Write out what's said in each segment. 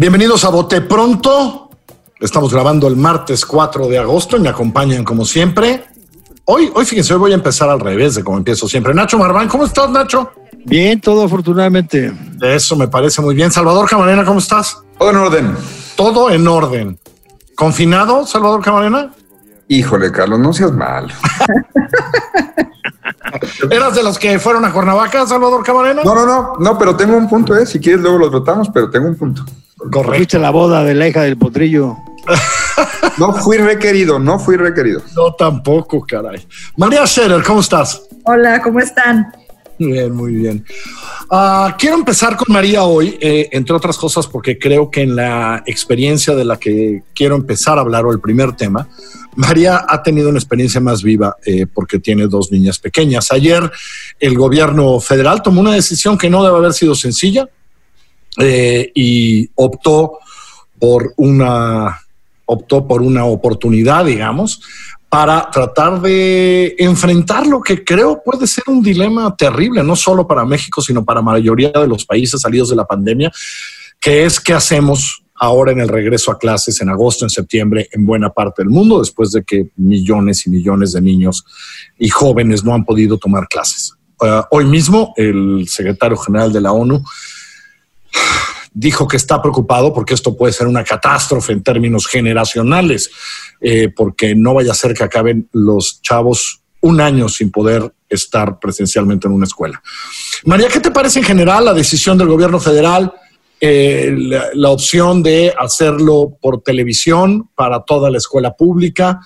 Bienvenidos a Bote Pronto. Estamos grabando el martes 4 de agosto y me acompañan como siempre. Hoy, hoy fíjense, hoy voy a empezar al revés de como empiezo siempre. Nacho Marván, ¿cómo estás, Nacho? Bien, todo afortunadamente. Eso me parece muy bien. Salvador Camarena, ¿cómo estás? Todo en orden. Todo en orden. ¿Confinado, Salvador Camarena? Híjole, Carlos, no seas mal. ¿Eras de los que fueron a Cuernavaca, Salvador Camarena? No, no, no, no, pero tengo un punto, ¿eh? Si quieres, luego lo tratamos, pero tengo un punto. Correcto. Fuiste la boda de la hija del potrillo. No fui requerido, no fui requerido. No, tampoco, caray. María Scherer, ¿cómo estás? Hola, ¿cómo están? Bien, muy bien. Ah, quiero empezar con María hoy, eh, entre otras cosas, porque creo que en la experiencia de la que quiero empezar a hablar o el primer tema, María ha tenido una experiencia más viva eh, porque tiene dos niñas pequeñas. Ayer el gobierno federal tomó una decisión que no debe haber sido sencilla eh, y optó por una optó por una oportunidad, digamos, para tratar de enfrentar lo que creo puede ser un dilema terrible, no solo para México, sino para la mayoría de los países salidos de la pandemia, que es qué hacemos ahora en el regreso a clases en agosto, en septiembre, en buena parte del mundo, después de que millones y millones de niños y jóvenes no han podido tomar clases. Uh, hoy mismo el secretario general de la ONU dijo que está preocupado porque esto puede ser una catástrofe en términos generacionales, eh, porque no vaya a ser que acaben los chavos un año sin poder estar presencialmente en una escuela. María, ¿qué te parece en general la decisión del gobierno federal, eh, la, opción de hacerlo por televisión para toda la escuela pública?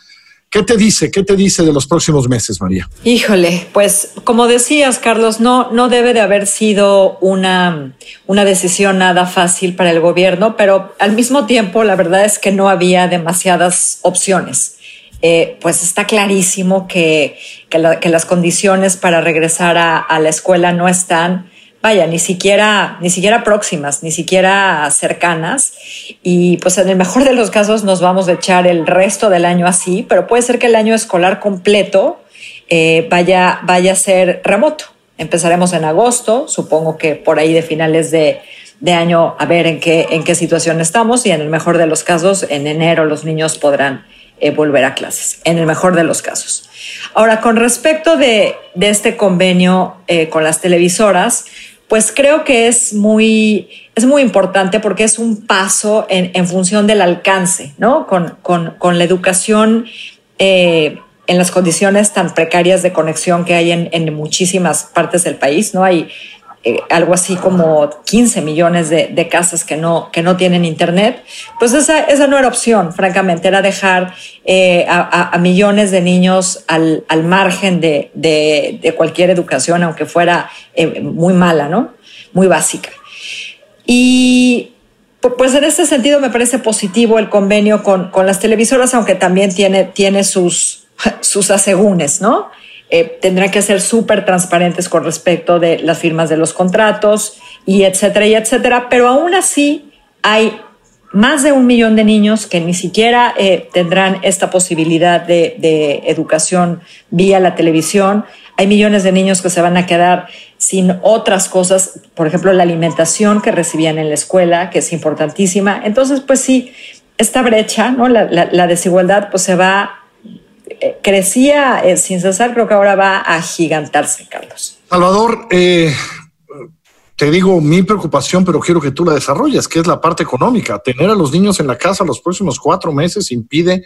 ¿Qué te dice? ¿Qué te dice de los próximos meses, María? Híjole, pues como decías, Carlos, no, no debe de haber sido una, una decisión nada fácil para el gobierno, pero al mismo tiempo la verdad es que no había demasiadas opciones. Eh, pues está clarísimo que, que, la, que, las condiciones para regresar a la escuela no están vaya, ni siquiera, ni siquiera próximas, ni siquiera cercanas. Y pues en el mejor de los casos nos vamos a echar el resto del año así, pero puede ser que el año escolar completo eh, vaya, vaya a ser remoto. Empezaremos en agosto, supongo que por ahí de finales de, de año a ver en qué, en qué situación estamos y en el mejor de los casos, en enero los niños podrán eh, volver a clases, en el mejor de los casos. Ahora, con respecto de, de este convenio eh, con las televisoras, pues creo que es muy, es muy importante porque es un paso en, en función del alcance, ¿no? Con, con, con la educación eh, en las condiciones tan precarias de conexión que hay en, en muchísimas partes del país, ¿no? Hay eh, algo así como 15 millones de, de, casas que no, que no tienen internet, pues esa, esa no era opción, francamente, era dejar eh, a, a, millones de niños al, al margen de, de, cualquier educación, aunque fuera eh, muy mala, ¿no? Muy básica. Y pues en este sentido me parece positivo el convenio con, con las televisoras, aunque también tiene, tiene sus, sus asegúnes, ¿no? Eh, tendrán que ser súper transparentes con respecto de las firmas de los contratos y etcétera etcétera, pero aún así hay más de un millón de niños que ni siquiera eh, tendrán esta posibilidad de, educación vía la televisión. Hay millones de niños que se van a quedar sin otras cosas, por ejemplo, la alimentación que recibían en la escuela, que es importantísima. Entonces, pues sí, esta brecha, ¿no? la, la, la desigualdad, pues se va crecía eh, sin cesar, creo que ahora va a gigantarse, Carlos. Salvador, eh, te digo mi preocupación, pero quiero que tú la desarrolles, que es la parte económica. Tener a los niños en la casa los próximos cuatro meses impide,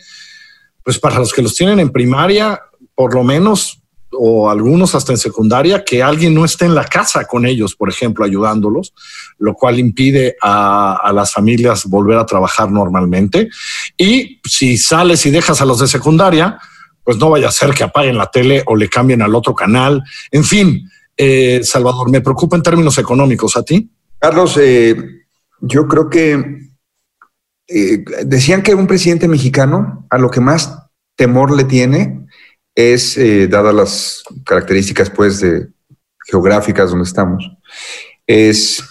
pues para los que los tienen en primaria, por lo menos, o algunos hasta en secundaria, que alguien no esté en la casa con ellos, por ejemplo, ayudándolos, lo cual impide a, a, las familias volver a trabajar normalmente. Y si sales y dejas a los de secundaria, pues no vaya a ser que apaguen la tele o le cambien al otro canal. En fin, eh, Salvador, me preocupa en términos económicos. ¿A ti? Carlos, eh, yo creo que eh, decían que un presidente mexicano a lo que más temor le tiene es, dadas las características pues geográficas donde estamos, es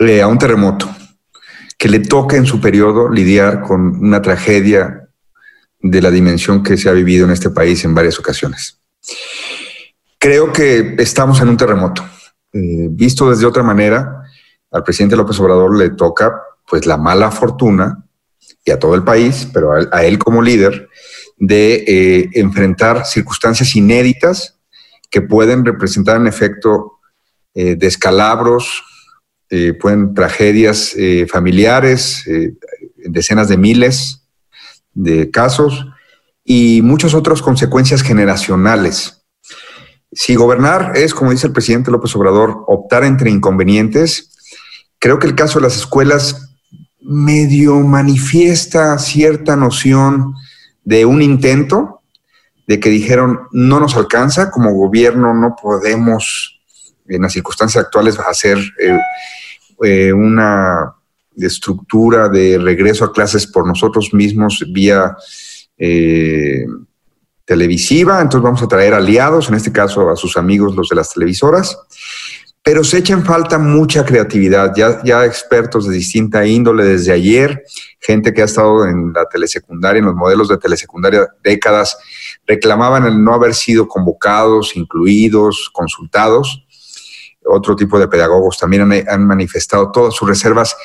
a un terremoto, que le toca en su periodo lidiar con una tragedia de la dimensión que se ha vivido en este país en varias ocasiones. Creo que estamos en un terremoto. Eh, visto desde otra manera, al presidente López Obrador le toca pues la mala fortuna y a todo el país, pero a, él como líder, de eh, enfrentar circunstancias inéditas que pueden representar en efecto eh, descalabros, pueden tragedias familiares, decenas de miles de casos y muchas otras consecuencias generacionales. Si gobernar es, como dice el presidente López Obrador, optar entre inconvenientes, creo que el caso de las escuelas medio manifiesta cierta noción de un intento, de que dijeron no nos alcanza, como gobierno no podemos en las circunstancias actuales hacer eh, eh, una estructura de regreso a clases por nosotros mismos vía eh, televisiva, entonces vamos a traer aliados, en este caso a sus amigos los de las televisoras, pero se echa en falta mucha creatividad, ya, ya expertos de distinta índole desde ayer, gente que ha estado en la telesecundaria, en los modelos de telesecundaria décadas, reclamaban el no haber sido convocados, incluidos, consultados. Otro tipo de pedagogos también han, manifestado todas sus reservas,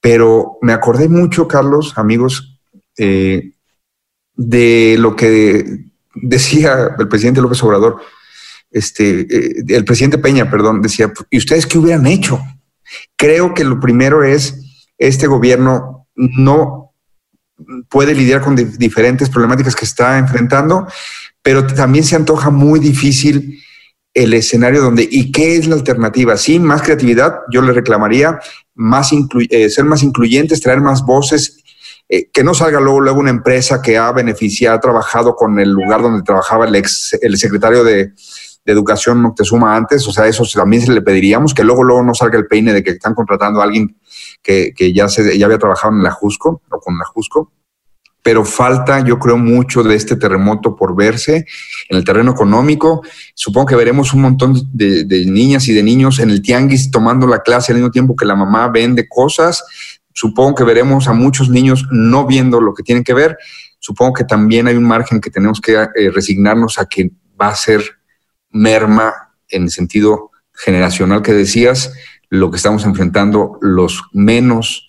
pero me acordé mucho, Carlos, amigos, eh, de lo que decía el presidente López Obrador este, eh, el presidente Peña, perdón, decía, ¿y ustedes qué hubieran hecho? Creo que lo primero es, este gobierno no puede lidiar con diferentes problemáticas que está enfrentando, pero también se antoja muy difícil el escenario donde, ¿y qué es la alternativa? Sí, más creatividad, yo le reclamaría, más eh, ser más incluyentes, traer más voces, eh, que no salga luego, luego una empresa que ha beneficiado, ha trabajado con el lugar donde trabajaba el ex, el secretario de, de educación Moctezuma antes, o sea, eso también se le pediríamos, que luego, luego no salga el peine de que están contratando a alguien que, ya, se, ya había trabajado en la Jusco o con la Jusco, pero falta, yo creo, mucho de este terremoto por verse en el terreno económico. Supongo que veremos un montón de, niñas y de niños en el tianguis tomando la clase al mismo tiempo que la mamá vende cosas. Supongo que veremos a muchos niños no viendo lo que tienen que ver. Supongo que también hay un margen que tenemos que eh, resignarnos a que va a ser merma en el sentido generacional que decías, lo que estamos enfrentando, los menos,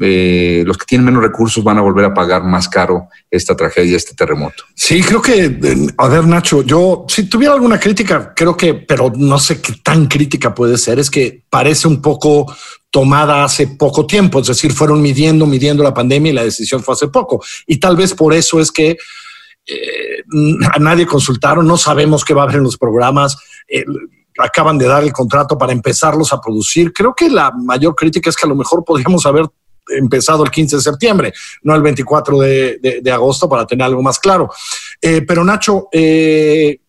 eh, los que tienen menos recursos van a volver a pagar más caro esta tragedia, este terremoto. Sí, creo que, a ver, Nacho, yo si tuviera alguna crítica, creo que, pero no sé qué tan crítica puede ser, es que parece un poco tomada hace poco tiempo, es decir, fueron midiendo, midiendo la pandemia y la decisión fue hace poco. Y tal vez por eso es que eh, a nadie consultaron, no sabemos qué va a haber en los programas. Acaban de dar el contrato para empezarlos a producir. Creo que la mayor crítica es que a lo mejor podríamos haber empezado el 15 de septiembre, no el 24 de, agosto, para tener algo más claro. Eh, pero Nacho,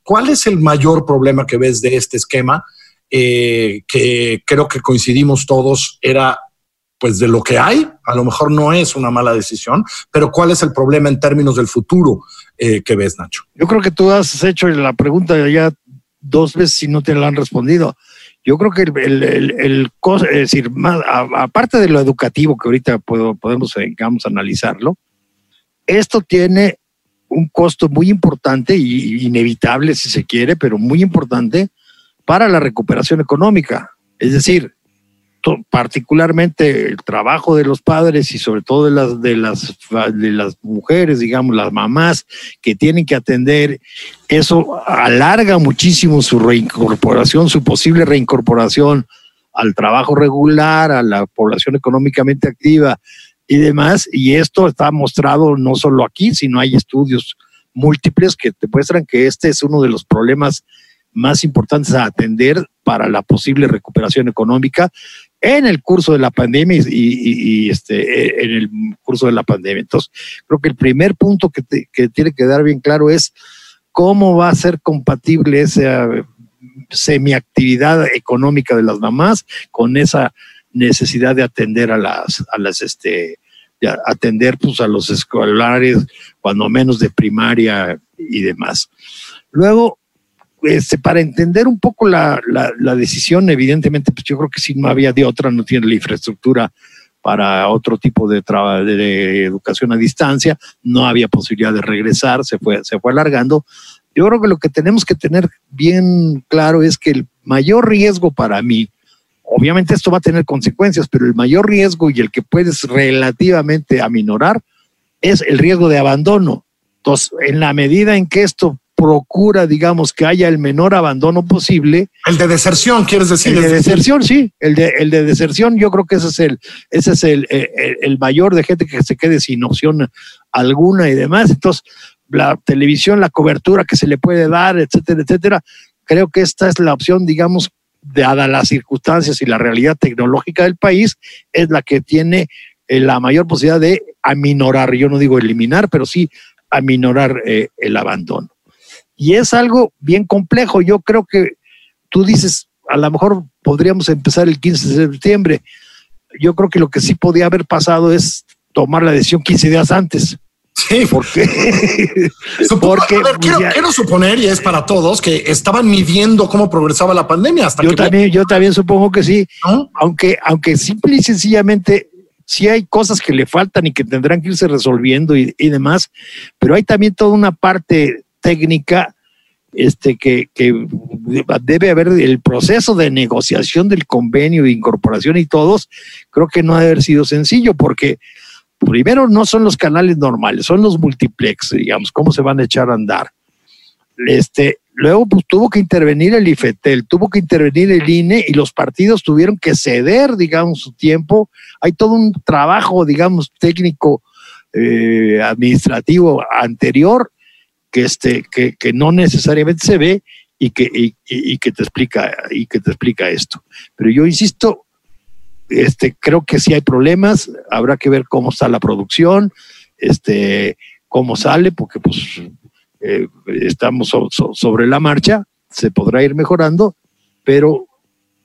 ¿cuál es el mayor problema que ves de este esquema? que creo que coincidimos todos, era pues de lo que hay, a lo mejor no es una mala decisión, pero ¿cuál es el problema en términos del futuro eh, que ves, Nacho? Yo creo que tú has hecho la pregunta ya dos veces y no te la han respondido. Yo creo que el, el, es decir, más, aparte de lo educativo que ahorita podemos digamos, analizarlo, esto tiene un costo muy importante y inevitable si se quiere, pero muy importante para la recuperación económica. Es decir, particularmente el trabajo de los padres y sobre todo de las, de las, de las mujeres, digamos, las mamás que tienen que atender, eso alarga muchísimo su reincorporación, su posible reincorporación al trabajo regular, a la población económicamente activa y demás. Y esto está mostrado no solo aquí, sino hay estudios múltiples que te muestran que este es uno de los problemas más importantes a atender para la posible recuperación económica en el curso de la pandemia y, este, en el curso de la pandemia. Entonces, creo que el primer punto que, que tiene que dar bien claro es cómo va a ser compatible esa semiactividad económica de las mamás con esa necesidad de atender a las, a las, este, atender pues, a los escolares, cuando menos de primaria y demás. Luego, este, para entender un poco la, la, decisión, evidentemente, pues yo creo que si no había de otra, no tiene la infraestructura para otro tipo de, de educación a distancia, no había posibilidad de regresar, se fue, se fue alargando. Yo creo que lo que tenemos que tener bien claro es que el mayor riesgo para mí, obviamente esto va a tener consecuencias, pero el mayor riesgo y el que puedes relativamente aminorar es el riesgo de abandono. Entonces, en la medida en que esto procura, digamos, que haya el menor abandono posible. El de deserción, quieres decir. El de deserción, sí. El de, el de deserción, yo creo que ese es el, ese es el, el, mayor de gente que se quede sin opción alguna y demás. Entonces, la televisión, la cobertura que se le puede dar, etcétera, etcétera. Creo que esta es la opción, digamos, dadas las circunstancias y la realidad tecnológica del país, es la que tiene eh, la mayor posibilidad de aminorar, yo no digo eliminar, pero sí aminorar eh, el abandono. Y es algo bien complejo. Yo creo que tú dices, a lo mejor podríamos empezar el 15 de septiembre. Yo creo que lo que sí podía haber pasado es tomar la decisión 15 días antes. Sí, porque, porque quiero, suponer, y es para todos, que estaban midiendo cómo progresaba la pandemia hasta yo también, yo también supongo que sí, aunque, aunque simple y sencillamente sí hay cosas que le faltan y que tendrán que irse resolviendo y, y demás, pero hay también toda una parte técnica este, que, debe haber el proceso de negociación del convenio de incorporación y todos, creo que no debe haber sido sencillo porque primero no son los canales normales, son los multiplex, digamos, cómo se van a echar a andar. Este, luego pues tuvo que intervenir el IFETEL, tuvo que intervenir el INE y los partidos tuvieron que ceder, digamos, su tiempo. Hay todo un trabajo, digamos, técnico, eh, administrativo anterior que, este, que, que no necesariamente se ve y que, y, que te explica, y que te explica esto. Pero yo insisto, este, creo que sí hay problemas, habrá que ver cómo está la producción, este, cómo sale, porque pues eh, estamos sobre la marcha, se podrá ir mejorando, pero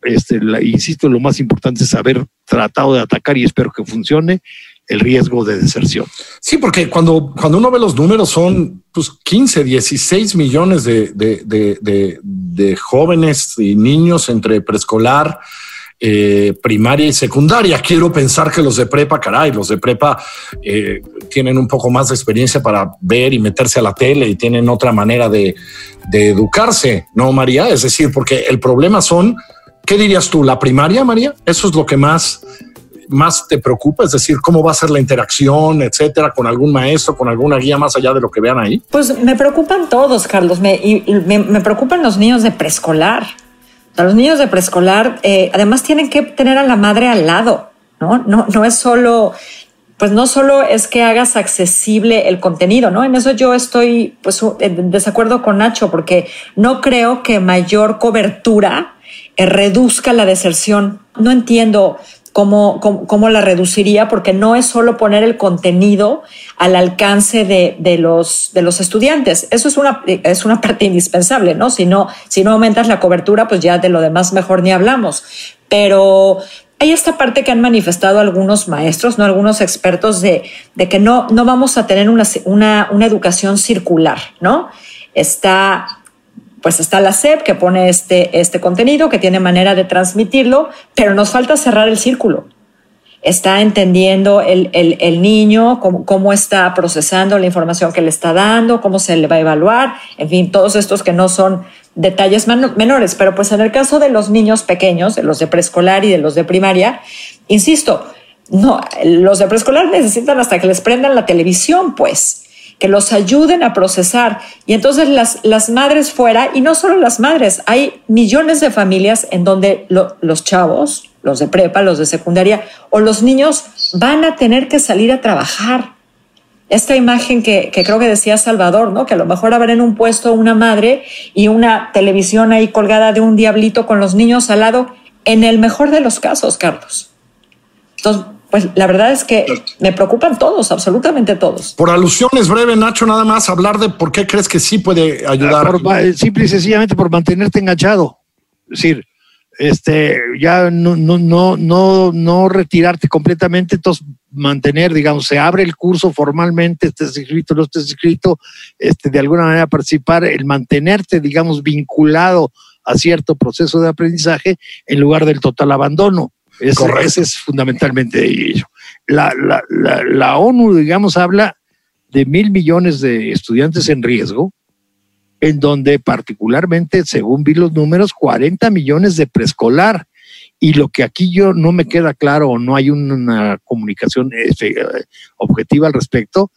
este, insisto, lo más importante es haber tratado de atacar y espero que funcione el riesgo de deserción. Sí, porque cuando, cuando uno ve los números son pues, 15, 16 millones de, de, jóvenes y niños entre preescolar, eh, primaria y secundaria. Quiero pensar que los de prepa, caray, los de prepa eh, tienen un poco más de experiencia para ver y meterse a la tele y tienen otra manera de, de educarse, ¿no, María? Es decir, porque el problema son, ¿qué dirías tú? ¿La primaria, María? Eso es lo que más más te preocupa? Es decir, ¿cómo va a ser la interacción, etcétera, con algún maestro, con alguna guía más allá de lo que vean ahí? Pues me preocupan todos, Carlos. Me, me, preocupan los niños de preescolar. los niños de preescolar, eh, además, tienen que tener a la madre al lado, ¿no? No, no es solo pues no solo es que hagas accesible el contenido, ¿no? En eso yo estoy pues en desacuerdo con Nacho porque no creo que mayor cobertura eh, reduzca la deserción. No entiendo cómo, cómo, la reduciría, porque no es solo poner el contenido al alcance de, de, los, de los estudiantes. Eso es una, es una parte indispensable, ¿no? Si, ¿no? si no aumentas la cobertura, pues ya de lo demás mejor ni hablamos. Pero hay esta parte que han manifestado algunos maestros, ¿no? algunos expertos, de, de que no, no vamos a tener una, una, una educación circular, ¿no? Está pues está la SEP que pone este, este contenido, que tiene manera de transmitirlo, pero nos falta cerrar el círculo. Está entendiendo el, el, niño, cómo, cómo, está procesando la información que le está dando, cómo se le va a evaluar, en fin, todos estos que no son detalles menores, pero pues en el caso de los niños pequeños, de los de preescolar y de los de primaria, insisto, no, los de preescolar necesitan hasta que les prendan la televisión, pues que los ayuden a procesar. Y entonces las, las madres fuera, y no solo las madres, hay millones de familias en donde los chavos, los de prepa, los de secundaria o los niños van a tener que salir a trabajar. Esta imagen que, creo que decía Salvador, ¿no? Que a lo mejor habrá en un puesto una madre y una televisión ahí colgada de un diablito con los niños al lado, en el mejor de los casos, Carlos. Entonces, pues la verdad es que me preocupan todos, absolutamente todos. Por alusiones breve, Nacho, nada más hablar de por qué crees que sí puede ayudar. simple y sencillamente por mantenerte enganchado. Es decir, este, ya no, no, no, no, no retirarte completamente, entonces mantener, digamos, se abre el curso formalmente, estés inscrito, no estés inscrito, este, de alguna manera participar, el mantenerte, digamos, vinculado a cierto proceso de aprendizaje en lugar del total abandono. Ese, ese es fundamentalmente ello. La, la, la, la ONU, digamos, habla de mil millones de estudiantes en riesgo, en donde particularmente, según vi los números, 40 millones de preescolar. Y lo que aquí yo no me queda claro o no hay una comunicación objetiva al respecto,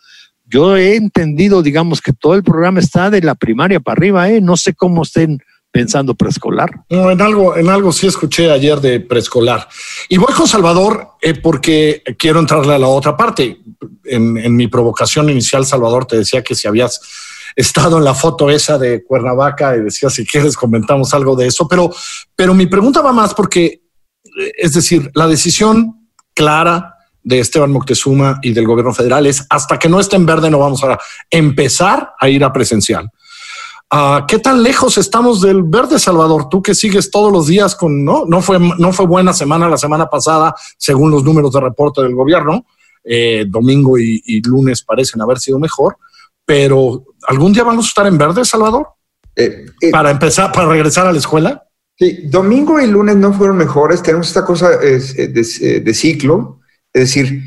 yo he entendido, digamos, que todo el programa está de la primaria para arriba, ¿eh? No sé cómo estén pensando preescolar. No, en algo, en algo sí escuché ayer de preescolar. Y voy con Salvador eh, porque quiero entrarle a la otra parte. En, mi provocación inicial, Salvador, te decía que si habías estado en la foto esa de Cuernavaca y decía si quieres comentamos algo de eso, pero, pero mi pregunta va más porque, es decir, la decisión clara de Esteban Moctezuma y del gobierno federal es hasta que no esté en verde no vamos a empezar a ir a presencial. Uh, ¿Qué tan lejos estamos del verde, Salvador? Tú que sigues todos los días con, no, no fue, no fue buena semana la semana pasada, según los números de reporte del gobierno. Eh, domingo y, y, lunes parecen haber sido mejor, pero ¿algún día vamos a estar en verde, Salvador? Eh, eh, para empezar, para regresar a la escuela. Sí, domingo y lunes no fueron mejores. Tenemos esta cosa de, de ciclo, es decir,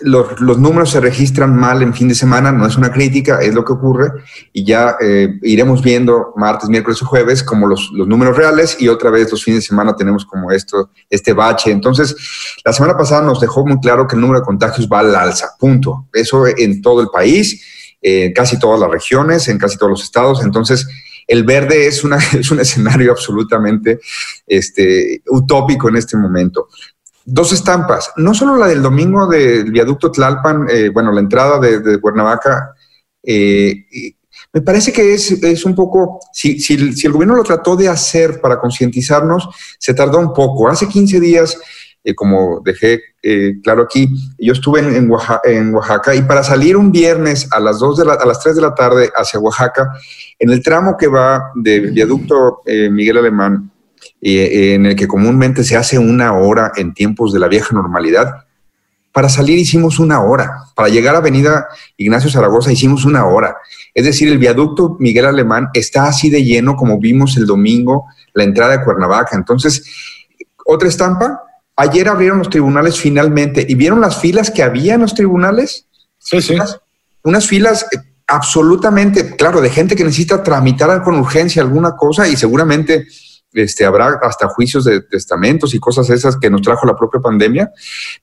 los, números se registran mal en fin de semana, no es una crítica, es lo que ocurre, y ya eh, iremos viendo martes, miércoles o jueves como los, los, números reales y otra vez los fines de semana tenemos como esto, este bache. Entonces, la semana pasada nos dejó muy claro que el número de contagios va al alza, punto. Eso en todo el país, en casi todas las regiones, en casi todos los estados. Entonces, el verde es, una, es un escenario absolutamente este, utópico en este momento dos estampas, no solo la del domingo del viaducto Tlalpan, eh, bueno, la entrada de, de Cuernavaca, eh, me parece que es, es un poco, si, si, si, el gobierno lo trató de hacer para concientizarnos, se tardó un poco. Hace 15 días, eh, como dejé eh, claro aquí, yo estuve en, en, Oaxaca, y para salir un viernes a las, 2 de la, a las 3 de la tarde hacia Oaxaca, en el tramo que va del viaducto Miguel Alemán eh, en el que comúnmente se hace una hora en tiempos de la vieja normalidad. Para salir hicimos una hora, para llegar a Avenida Ignacio Zaragoza hicimos una hora. Es decir, el viaducto Miguel Alemán está así de lleno como vimos el domingo la entrada de Cuernavaca. Entonces, otra estampa, ayer abrieron los tribunales finalmente y vieron las filas que había en los tribunales. Sí, sí. Unas, unas filas eh, absolutamente, claro, de gente que necesita tramitar con urgencia alguna cosa y seguramente este, habrá hasta juicios de testamentos y cosas esas que nos trajo la propia pandemia,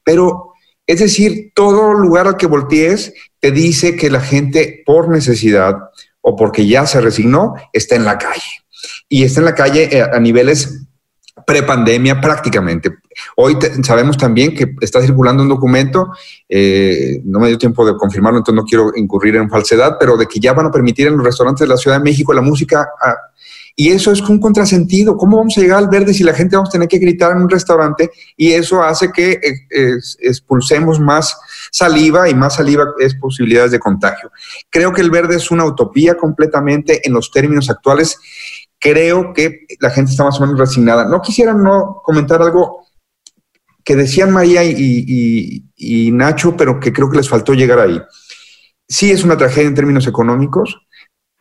pero es decir, todo lugar al que voltees te dice que la gente por necesidad o porque ya se resignó está en la calle. Y está en la calle eh, a niveles prepandemia prácticamente. Hoy te, sabemos también que está circulando un documento, eh, no me dio tiempo de confirmarlo, entonces no quiero incurrir en falsedad, pero de que ya van a permitir en los restaurantes de la Ciudad de México la música a, y eso es un contrasentido. ¿Cómo vamos a llegar al verde si la gente vamos a tener que gritar en un restaurante? Y eso hace que eh, expulsemos más saliva y más saliva es posibilidades de contagio. Creo que el verde es una utopía completamente en los términos actuales. Creo que la gente está más o menos resignada. No quisiera no comentar algo que decían María y, y, y Nacho, pero que creo que les faltó llegar ahí. Sí es una tragedia en términos económicos,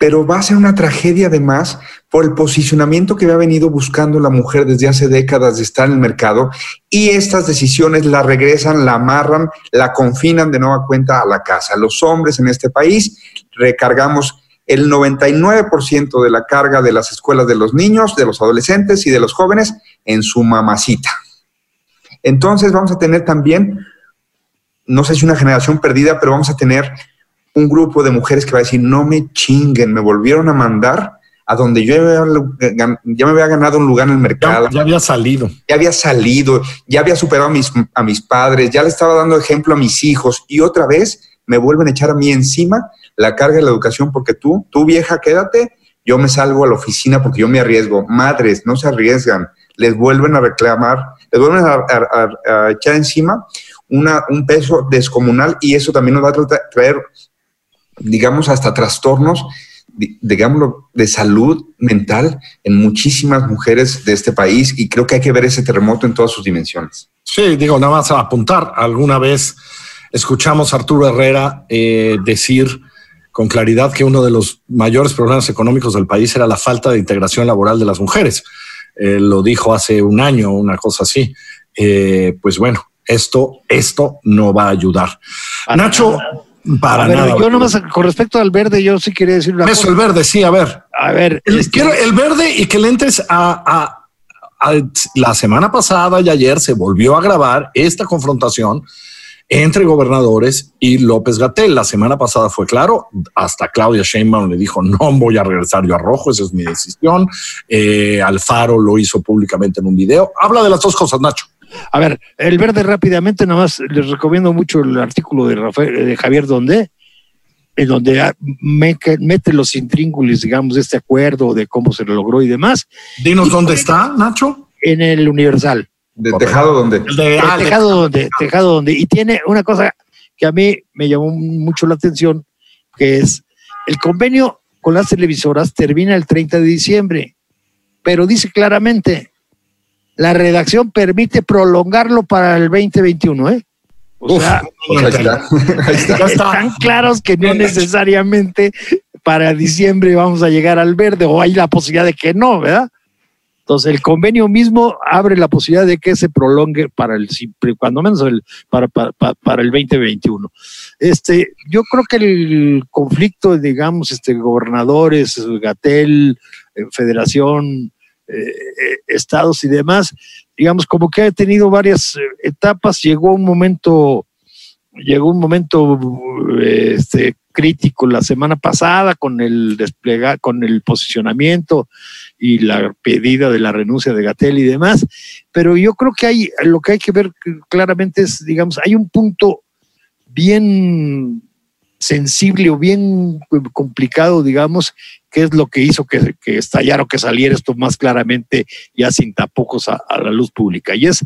pero va a ser una tragedia además por el posicionamiento que ha venido buscando la mujer desde hace décadas de estar en el mercado y estas decisiones la regresan, la amarran, la confinan de nueva cuenta a la casa. Los hombres en este país recargamos el 99% de la carga de las escuelas de los niños, de los adolescentes y de los jóvenes en su mamacita. Entonces vamos a tener también, no sé si una generación perdida, pero vamos a tener un grupo de mujeres que va a decir, no me chinguen, me volvieron a mandar a donde yo ya me había ganado un lugar en el mercado. Ya, ya, había salido. Ya había salido, ya había superado a mis, a mis padres, ya le estaba dando ejemplo a mis hijos y otra vez me vuelven a echar a mí encima la carga de la educación porque tú, tú vieja, quédate, yo me salgo a la oficina porque yo me arriesgo. Madres, no se arriesgan, les vuelven a reclamar, les vuelven a, a, a echar encima una, un peso descomunal y eso también nos va a traer digamos, hasta trastornos digámoslo, de salud mental en muchísimas mujeres de este país y creo que hay que ver ese terremoto en todas sus dimensiones. Sí, digo, nada más a apuntar. Alguna vez escuchamos a Arturo Herrera eh, decir con claridad que uno de los mayores problemas económicos del país era la falta de integración laboral de las mujeres. Eh, lo dijo hace un año, una cosa así. Eh, pues bueno, esto, esto no va a ayudar. Nacho, para nada. Yo nomás con respecto al verde, yo sí quería decir una Eso, el verde, sí, a ver. A ver. El, este- quiero el verde y que le entres a, la semana pasada y ayer se volvió a grabar esta confrontación entre gobernadores y López Gatel. La semana pasada fue claro, hasta Claudia Sheinbaum le dijo, no voy a regresar yo a rojo, esa es mi decisión. Eh, Alfaro lo hizo públicamente en un video. Habla de las dos cosas, Nacho. A ver, el verde rápidamente, nada más les recomiendo mucho el artículo de, Rafael, de Javier Donde, en donde mete los intríngulis, digamos, de este acuerdo, de cómo se logró y demás. Dinos dónde está, Nacho. En el Universal. De tejado donde. de, tejado donde, tejado donde. Y tiene una cosa que a mí me llamó mucho la atención, que es el convenio con las televisoras termina el 30 de diciembre, pero dice claramente, la redacción permite prolongarlo para el 2021, ¿eh? O sea, están claros que no necesariamente para diciembre vamos a llegar al verde o hay la posibilidad de que no, ¿verdad? Entonces el convenio mismo abre la posibilidad de que se prolongue para el cuando menos el, para, para, para, el 2021. Este, yo creo que el conflicto, digamos, este, gobernadores, Gatel, eh, Federación, eh, eh, estados y demás, digamos, como que ha tenido varias eh, etapas, llegó un momento, llegó un momento este, crítico la semana pasada con el desplegar, con el posicionamiento y la pedida de la renuncia de Gatel y demás, pero yo creo que hay, lo que hay que ver claramente es, digamos, hay un punto bien sensible o bien complicado, digamos, qué es lo que hizo que, estallara o que saliera esto más claramente ya sin tapujos a, la luz pública. Y es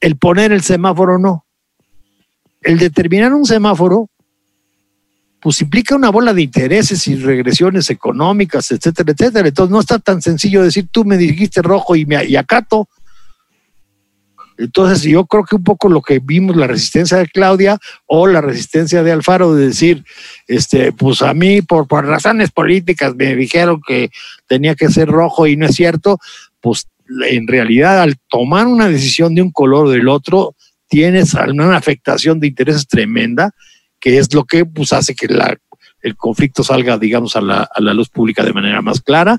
el poner el semáforo no. El determinar un semáforo, pues implica una bola de intereses y regresiones económicas, etcétera, etcétera. Entonces no está tan sencillo decir tú me dijiste rojo y, me, y acato. Entonces, yo creo que un poco lo que vimos, la resistencia de Claudia o la resistencia de Alfaro de decir, este, pues a mí por, razones políticas me dijeron que tenía que ser rojo y no es cierto, pues en realidad al tomar una decisión de un color o del otro, tienes una afectación de intereses tremenda, que es lo que pues, hace que la, el conflicto salga, digamos, a la, a la luz pública de manera más clara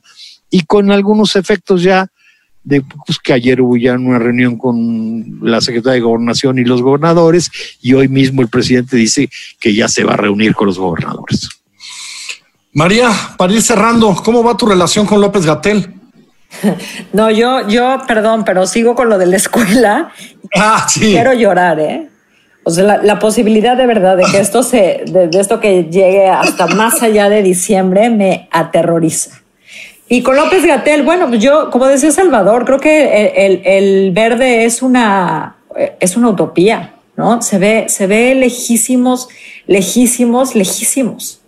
y con algunos efectos ya de pues, que ayer hubo ya una reunión con la secretaria de Gobernación y los gobernadores, y hoy mismo el presidente dice que ya se va a reunir con los gobernadores. María, para ir cerrando, ¿cómo va tu relación con López Gatel? No, yo, yo, perdón, pero sigo con lo de la escuela. Ah, sí. Quiero llorar, ¿eh? O sea, la, posibilidad de verdad de que esto se, de esto que llegue hasta más allá de diciembre me aterroriza. Y con López Gatel, bueno, pues yo, como decía Salvador, creo que el, verde es una, es una utopía, ¿no? Se ve, se ve lejísimos, lejísimos, lejísimos.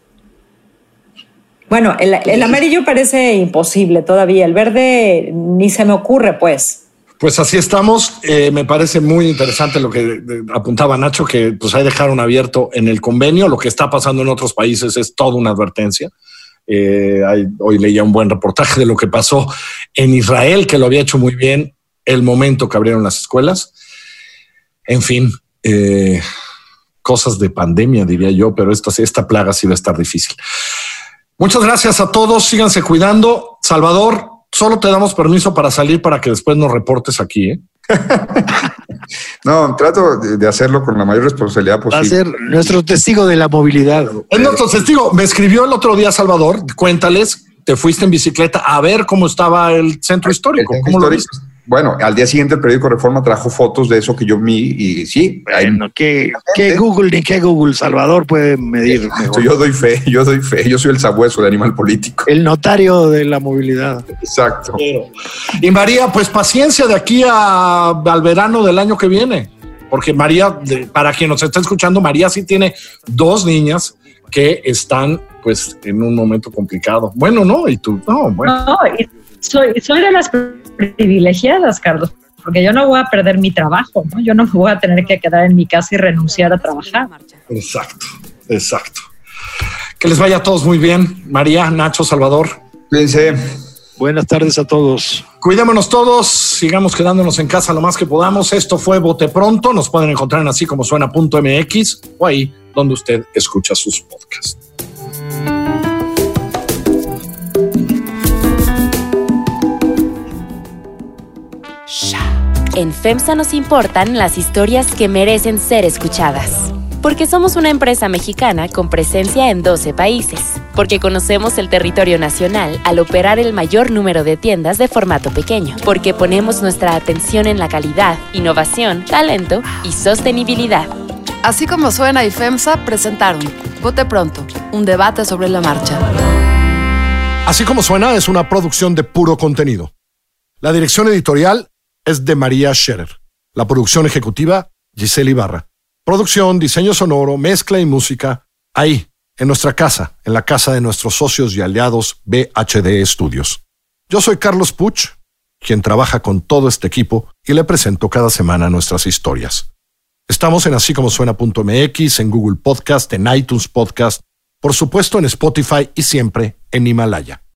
Bueno, el, amarillo parece imposible todavía, el verde ni se me ocurre, pues. Pues así estamos. Eh, me parece muy interesante lo que apuntaba Nacho, que pues hay dejaron abierto en el convenio. Lo que está pasando en otros países es toda una advertencia. Eh, hoy leía un buen reportaje de lo que pasó en Israel, que lo había hecho muy bien el momento que abrieron las escuelas. En fin, eh, cosas de pandemia, diría yo, pero esta, esta plaga sí va a estar difícil. Muchas gracias a todos, síganse cuidando. Salvador, solo te damos permiso para salir para que después nos reportes aquí. ¿eh? no, trato de hacerlo con la mayor responsabilidad posible. Va a ser nuestro testigo de la movilidad. Es nuestro testigo. Me escribió el otro día Salvador. Cuéntales, te fuiste en bicicleta a ver cómo estaba el centro histórico. ¿Cómo lo viste? Bueno, al día siguiente el periódico Reforma trajo fotos de eso que yo vi y sí. Bueno, ¿qué, Google ni qué Google Salvador puede medir? Yo doy fe, yo doy fe. Yo soy el sabueso de animal político. El notario de la movilidad. Exacto. Y María, pues paciencia de aquí al verano del año que viene. Porque María, para quien nos está escuchando, María sí tiene dos niñas que están pues en un momento complicado. Bueno, no, y tú, no, bueno. No, soy, soy de las privilegiadas, Carlos, porque yo no voy a perder mi trabajo, ¿no? Yo no me voy a tener que quedar en mi casa y renunciar a trabajar. Exacto, exacto. Que les vaya a todos muy bien. María, Nacho, Salvador. Cuídense. Buenas tardes a todos. Cuidémonos todos, sigamos quedándonos en casa lo más que podamos. Esto fue Bote Pronto. Nos pueden encontrar en así como suena.mx o ahí donde usted escucha sus podcasts. En FEMSA nos importan las historias que merecen ser escuchadas. Porque somos una empresa mexicana con presencia en 12 países. Porque conocemos el territorio nacional al operar el mayor número de tiendas de formato pequeño. Porque ponemos nuestra atención en la calidad, innovación, talento y sostenibilidad. Así como suena y FEMSA presentaron Vote Pronto, un debate sobre la marcha. Así como suena es una producción de puro contenido. La dirección editorial es de María Scherer. La producción ejecutiva, Giselle Ibarra. Producción, diseño sonoro, mezcla y música, ahí, en nuestra casa, en la casa de nuestros socios y aliados BHD Studios. Yo soy Carlos Puch, quien trabaja con todo este equipo y le presento cada semana nuestras historias. Estamos en así como suena.mx, en Google Podcast, en iTunes Podcast, por supuesto en Spotify y siempre en Himalaya.